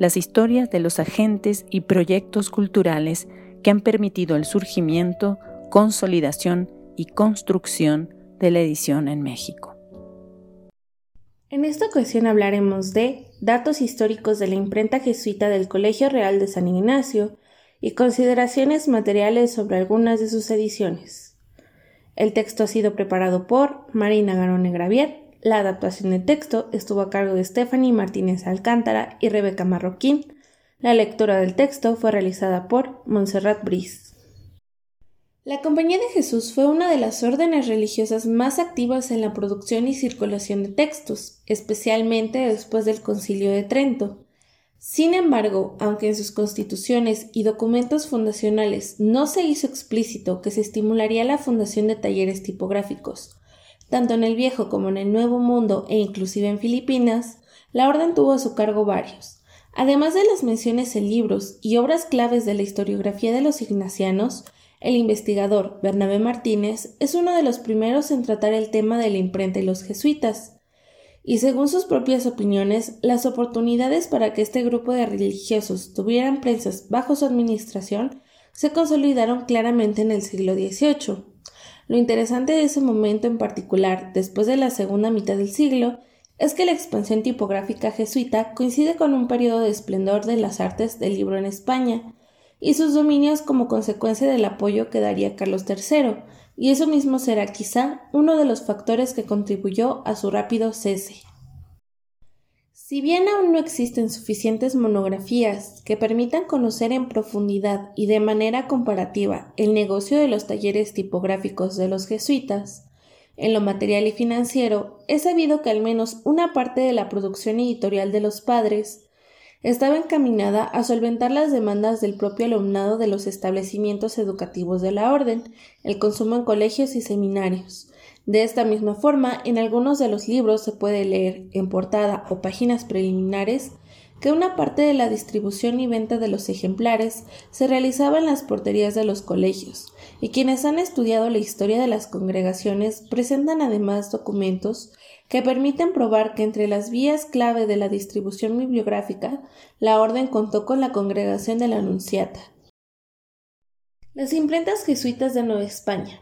las historias de los agentes y proyectos culturales que han permitido el surgimiento, consolidación y construcción de la edición en México. En esta ocasión hablaremos de datos históricos de la imprenta jesuita del Colegio Real de San Ignacio y consideraciones materiales sobre algunas de sus ediciones. El texto ha sido preparado por Marina Garone Gravier la adaptación de texto estuvo a cargo de Stephanie Martínez Alcántara y Rebeca Marroquín. La lectura del texto fue realizada por Montserrat Brice. La Compañía de Jesús fue una de las órdenes religiosas más activas en la producción y circulación de textos, especialmente después del Concilio de Trento. Sin embargo, aunque en sus constituciones y documentos fundacionales no se hizo explícito que se estimularía la fundación de talleres tipográficos, tanto en el viejo como en el nuevo mundo e inclusive en Filipinas, la orden tuvo a su cargo varios. Además de las menciones en libros y obras claves de la historiografía de los ignacianos, el investigador Bernabé Martínez es uno de los primeros en tratar el tema de la imprenta y los jesuitas. Y según sus propias opiniones, las oportunidades para que este grupo de religiosos tuvieran prensas bajo su administración se consolidaron claramente en el siglo XVIII. Lo interesante de ese momento en particular, después de la segunda mitad del siglo, es que la expansión tipográfica jesuita coincide con un periodo de esplendor de las artes del libro en España, y sus dominios como consecuencia del apoyo que daría Carlos III, y eso mismo será quizá uno de los factores que contribuyó a su rápido cese. Si bien aún no existen suficientes monografías que permitan conocer en profundidad y de manera comparativa el negocio de los talleres tipográficos de los jesuitas, en lo material y financiero es sabido que al menos una parte de la producción editorial de los padres estaba encaminada a solventar las demandas del propio alumnado de los establecimientos educativos de la orden, el consumo en colegios y seminarios, de esta misma forma, en algunos de los libros se puede leer en portada o páginas preliminares que una parte de la distribución y venta de los ejemplares se realizaba en las porterías de los colegios, y quienes han estudiado la historia de las congregaciones presentan además documentos que permiten probar que entre las vías clave de la distribución bibliográfica, la orden contó con la congregación de la Anunciata. Las imprentas jesuitas de Nueva España.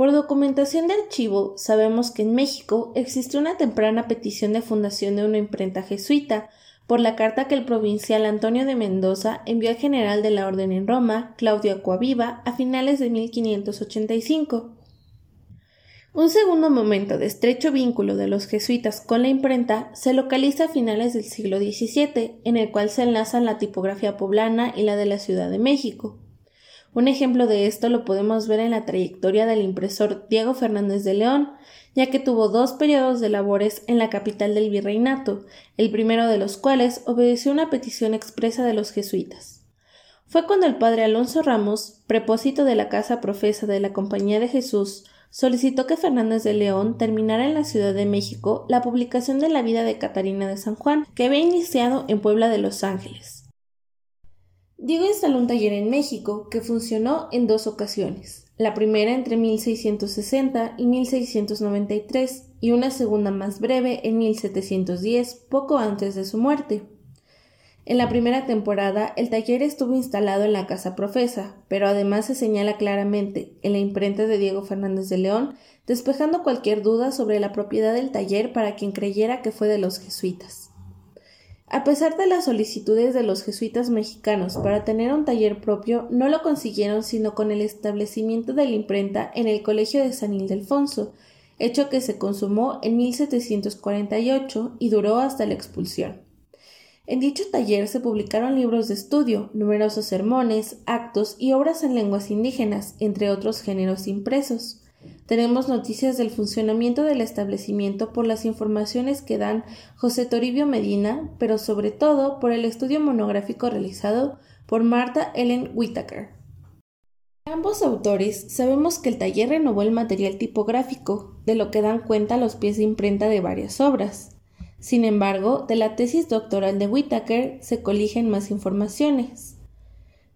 Por documentación de archivo, sabemos que en México existió una temprana petición de fundación de una imprenta jesuita, por la carta que el provincial Antonio de Mendoza envió al general de la Orden en Roma, Claudio Acuaviva, a finales de 1585. Un segundo momento de estrecho vínculo de los jesuitas con la imprenta se localiza a finales del siglo XVII, en el cual se enlazan la tipografía poblana y la de la Ciudad de México. Un ejemplo de esto lo podemos ver en la trayectoria del impresor Diego Fernández de León, ya que tuvo dos periodos de labores en la capital del virreinato, el primero de los cuales obedeció una petición expresa de los jesuitas. Fue cuando el padre Alonso Ramos, prepósito de la casa profesa de la Compañía de Jesús, solicitó que Fernández de León terminara en la Ciudad de México la publicación de la vida de Catarina de San Juan, que había iniciado en Puebla de Los Ángeles. Diego instaló un taller en México que funcionó en dos ocasiones, la primera entre 1660 y 1693 y una segunda más breve en 1710, poco antes de su muerte. En la primera temporada, el taller estuvo instalado en la Casa Profesa, pero además se señala claramente en la imprenta de Diego Fernández de León, despejando cualquier duda sobre la propiedad del taller para quien creyera que fue de los jesuitas. A pesar de las solicitudes de los jesuitas mexicanos para tener un taller propio, no lo consiguieron sino con el establecimiento de la imprenta en el Colegio de San Ildefonso, hecho que se consumó en 1748 y duró hasta la expulsión. En dicho taller se publicaron libros de estudio, numerosos sermones, actos y obras en lenguas indígenas, entre otros géneros impresos. Tenemos noticias del funcionamiento del establecimiento por las informaciones que dan José Toribio Medina, pero sobre todo por el estudio monográfico realizado por Marta Ellen Whittaker. Ambos autores sabemos que el taller renovó el material tipográfico, de lo que dan cuenta los pies de imprenta de varias obras. Sin embargo, de la tesis doctoral de Whittaker se coligen más informaciones.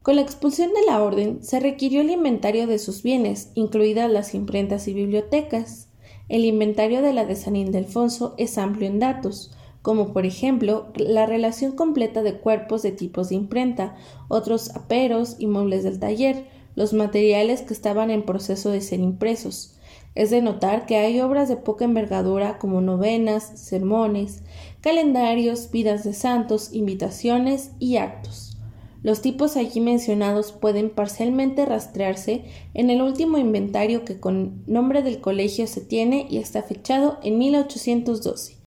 Con la expulsión de la orden se requirió el inventario de sus bienes, incluidas las imprentas y bibliotecas. El inventario de la de San Ildefonso es amplio en datos, como por ejemplo la relación completa de cuerpos de tipos de imprenta, otros aperos y muebles del taller, los materiales que estaban en proceso de ser impresos. Es de notar que hay obras de poca envergadura como novenas, sermones, calendarios, vidas de santos, invitaciones y actos. Los tipos allí mencionados pueden parcialmente rastrearse en el último inventario que con nombre del colegio se tiene y está fechado en 1812.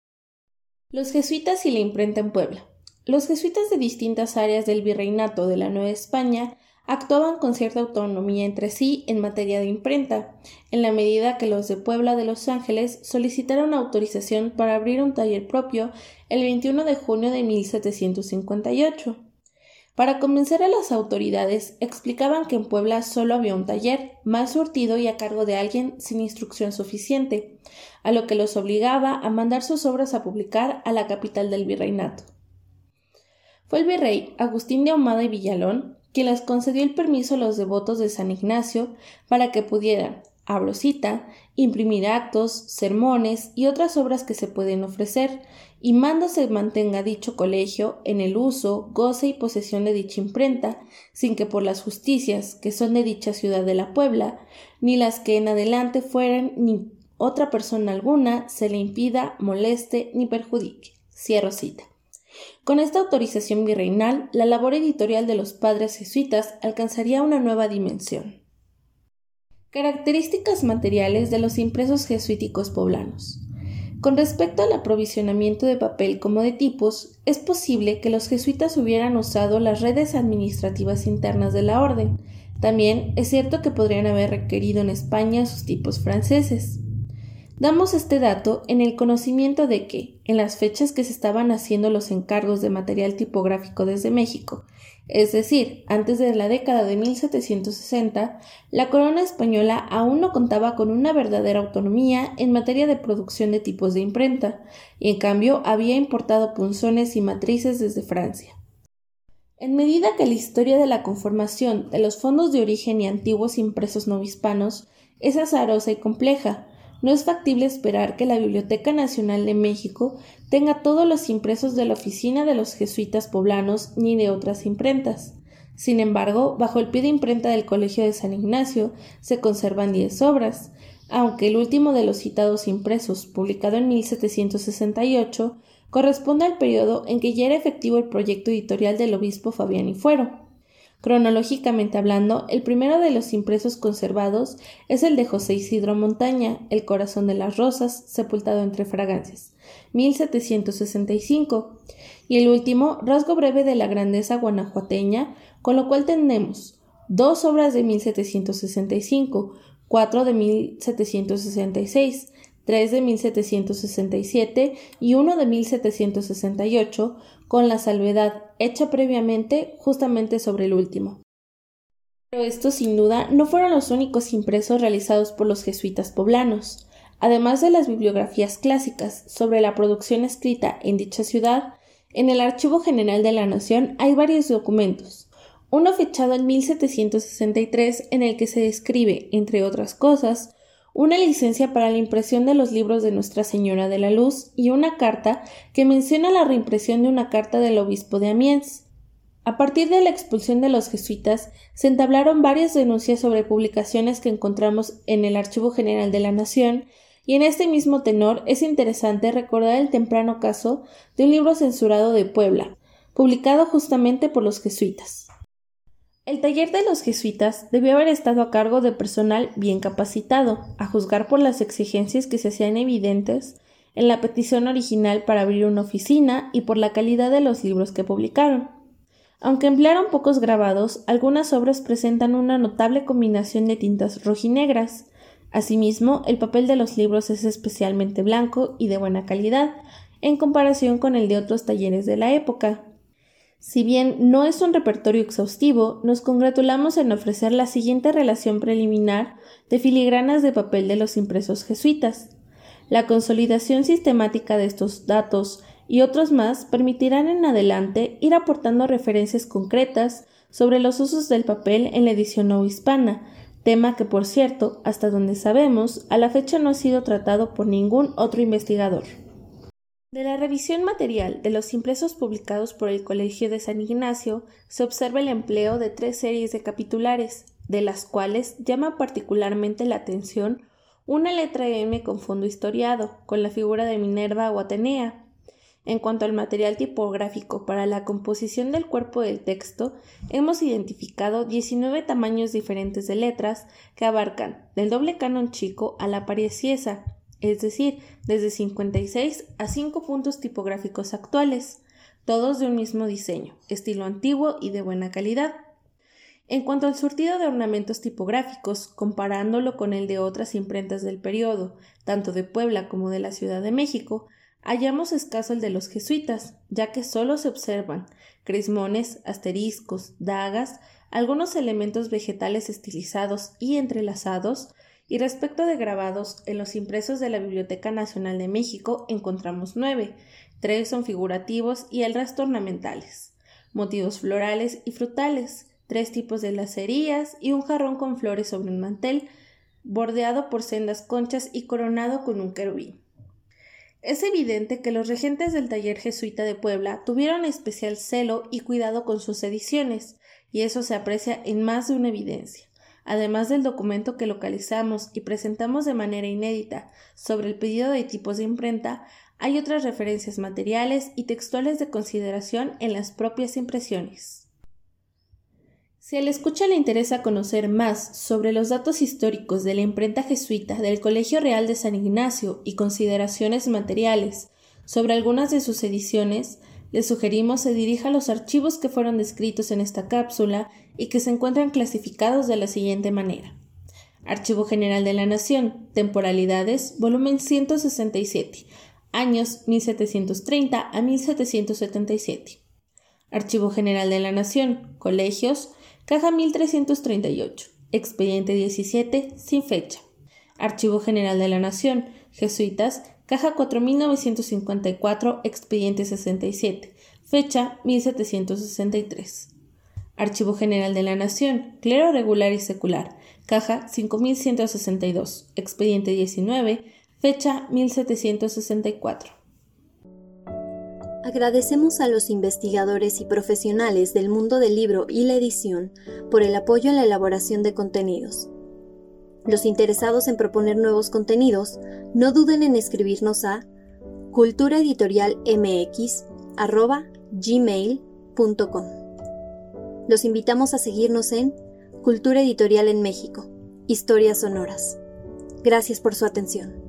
Los jesuitas y la imprenta en Puebla. Los jesuitas de distintas áreas del virreinato de la Nueva España actuaban con cierta autonomía entre sí en materia de imprenta, en la medida que los de Puebla de Los Ángeles solicitaron autorización para abrir un taller propio el 21 de junio de 1758. Para convencer a las autoridades, explicaban que en Puebla solo había un taller, mal surtido y a cargo de alguien sin instrucción suficiente, a lo que los obligaba a mandar sus obras a publicar a la capital del virreinato. Fue el virrey Agustín de Ahumada y Villalón quien les concedió el permiso a los devotos de San Ignacio para que pudieran, abro cita, imprimir actos, sermones y otras obras que se pueden ofrecer, y manda se mantenga dicho colegio en el uso, goce y posesión de dicha imprenta, sin que por las justicias que son de dicha ciudad de la Puebla, ni las que en adelante fueran, ni otra persona alguna se le impida, moleste ni perjudique. Cierro cita. Con esta autorización virreinal, la labor editorial de los padres jesuitas alcanzaría una nueva dimensión. Características materiales de los impresos jesuíticos poblanos. Con respecto al aprovisionamiento de papel como de tipos, es posible que los jesuitas hubieran usado las redes administrativas internas de la orden. También es cierto que podrían haber requerido en España sus tipos franceses. Damos este dato en el conocimiento de que, en las fechas que se estaban haciendo los encargos de material tipográfico desde México es decir, antes de la década de 1760, la corona española aún no contaba con una verdadera autonomía en materia de producción de tipos de imprenta, y en cambio había importado punzones y matrices desde Francia. En medida que la historia de la conformación de los fondos de origen y antiguos impresos novohispanos es azarosa y compleja, no es factible esperar que la Biblioteca Nacional de México tenga todos los impresos de la oficina de los jesuitas poblanos ni de otras imprentas. Sin embargo, bajo el pie de imprenta del Colegio de San Ignacio se conservan diez obras, aunque el último de los citados impresos, publicado en 1768, corresponde al periodo en que ya era efectivo el proyecto editorial del obispo Fabián y Fuero. Cronológicamente hablando, el primero de los impresos conservados es el de José Isidro Montaña, El corazón de las rosas, sepultado entre fragancias, 1765, y el último, Rasgo breve de la grandeza guanajuateña, con lo cual tenemos dos obras de 1765, cuatro de 1766, 3 de 1767 y uno de 1768, con la salvedad hecha previamente justamente sobre el último. Pero estos sin duda no fueron los únicos impresos realizados por los jesuitas poblanos. Además de las bibliografías clásicas sobre la producción escrita en dicha ciudad, en el Archivo General de la Nación hay varios documentos. Uno fechado en 1763 en el que se describe, entre otras cosas, una licencia para la impresión de los libros de Nuestra Señora de la Luz y una carta que menciona la reimpresión de una carta del obispo de Amiens. A partir de la expulsión de los jesuitas, se entablaron varias denuncias sobre publicaciones que encontramos en el Archivo General de la Nación, y en este mismo tenor es interesante recordar el temprano caso de un libro censurado de Puebla, publicado justamente por los jesuitas. El taller de los jesuitas debió haber estado a cargo de personal bien capacitado, a juzgar por las exigencias que se hacían evidentes en la petición original para abrir una oficina y por la calidad de los libros que publicaron. Aunque emplearon pocos grabados, algunas obras presentan una notable combinación de tintas rojinegras. Asimismo, el papel de los libros es especialmente blanco y de buena calidad, en comparación con el de otros talleres de la época. Si bien no es un repertorio exhaustivo, nos congratulamos en ofrecer la siguiente relación preliminar de filigranas de papel de los impresos jesuitas. La consolidación sistemática de estos datos y otros más permitirán en adelante ir aportando referencias concretas sobre los usos del papel en la edición no hispana, tema que por cierto, hasta donde sabemos, a la fecha no ha sido tratado por ningún otro investigador. De la revisión material de los impresos publicados por el Colegio de San Ignacio se observa el empleo de tres series de capitulares, de las cuales llama particularmente la atención una letra M con fondo historiado, con la figura de Minerva o en cuanto al material tipográfico para la composición del cuerpo del texto, hemos identificado 19 tamaños diferentes de letras que abarcan del doble canon chico a la pariesiesa, es decir, desde 56 a 5 puntos tipográficos actuales, todos de un mismo diseño, estilo antiguo y de buena calidad. En cuanto al surtido de ornamentos tipográficos, comparándolo con el de otras imprentas del periodo, tanto de Puebla como de la Ciudad de México, hallamos escaso el de los jesuitas, ya que solo se observan crismones, asteriscos, dagas, algunos elementos vegetales estilizados y entrelazados, y respecto de grabados, en los impresos de la Biblioteca Nacional de México encontramos nueve, tres son figurativos y el resto ornamentales, motivos florales y frutales, tres tipos de lacerías y un jarrón con flores sobre un mantel, bordeado por sendas conchas y coronado con un querubín. Es evidente que los regentes del taller jesuita de Puebla tuvieron especial celo y cuidado con sus ediciones, y eso se aprecia en más de una evidencia. Además del documento que localizamos y presentamos de manera inédita sobre el pedido de tipos de imprenta, hay otras referencias materiales y textuales de consideración en las propias impresiones. Si al escucha le interesa conocer más sobre los datos históricos de la imprenta jesuita del Colegio Real de San Ignacio y consideraciones materiales sobre algunas de sus ediciones, le sugerimos se dirija a los archivos que fueron descritos en esta cápsula y que se encuentran clasificados de la siguiente manera. Archivo General de la Nación, Temporalidades, volumen 167, años 1730 a 1777. Archivo General de la Nación, Colegios, Caja 1338. Expediente 17, sin fecha. Archivo General de la Nación. Jesuitas. Caja 4954, expediente 67. Fecha 1763. Archivo General de la Nación. Clero regular y secular. Caja 5162. Expediente 19. Fecha 1764. Agradecemos a los investigadores y profesionales del mundo del libro y la edición por el apoyo en la elaboración de contenidos. Los interesados en proponer nuevos contenidos, no duden en escribirnos a culturaeditorialmx.gmail.com. Los invitamos a seguirnos en Cultura Editorial en México, Historias Sonoras. Gracias por su atención.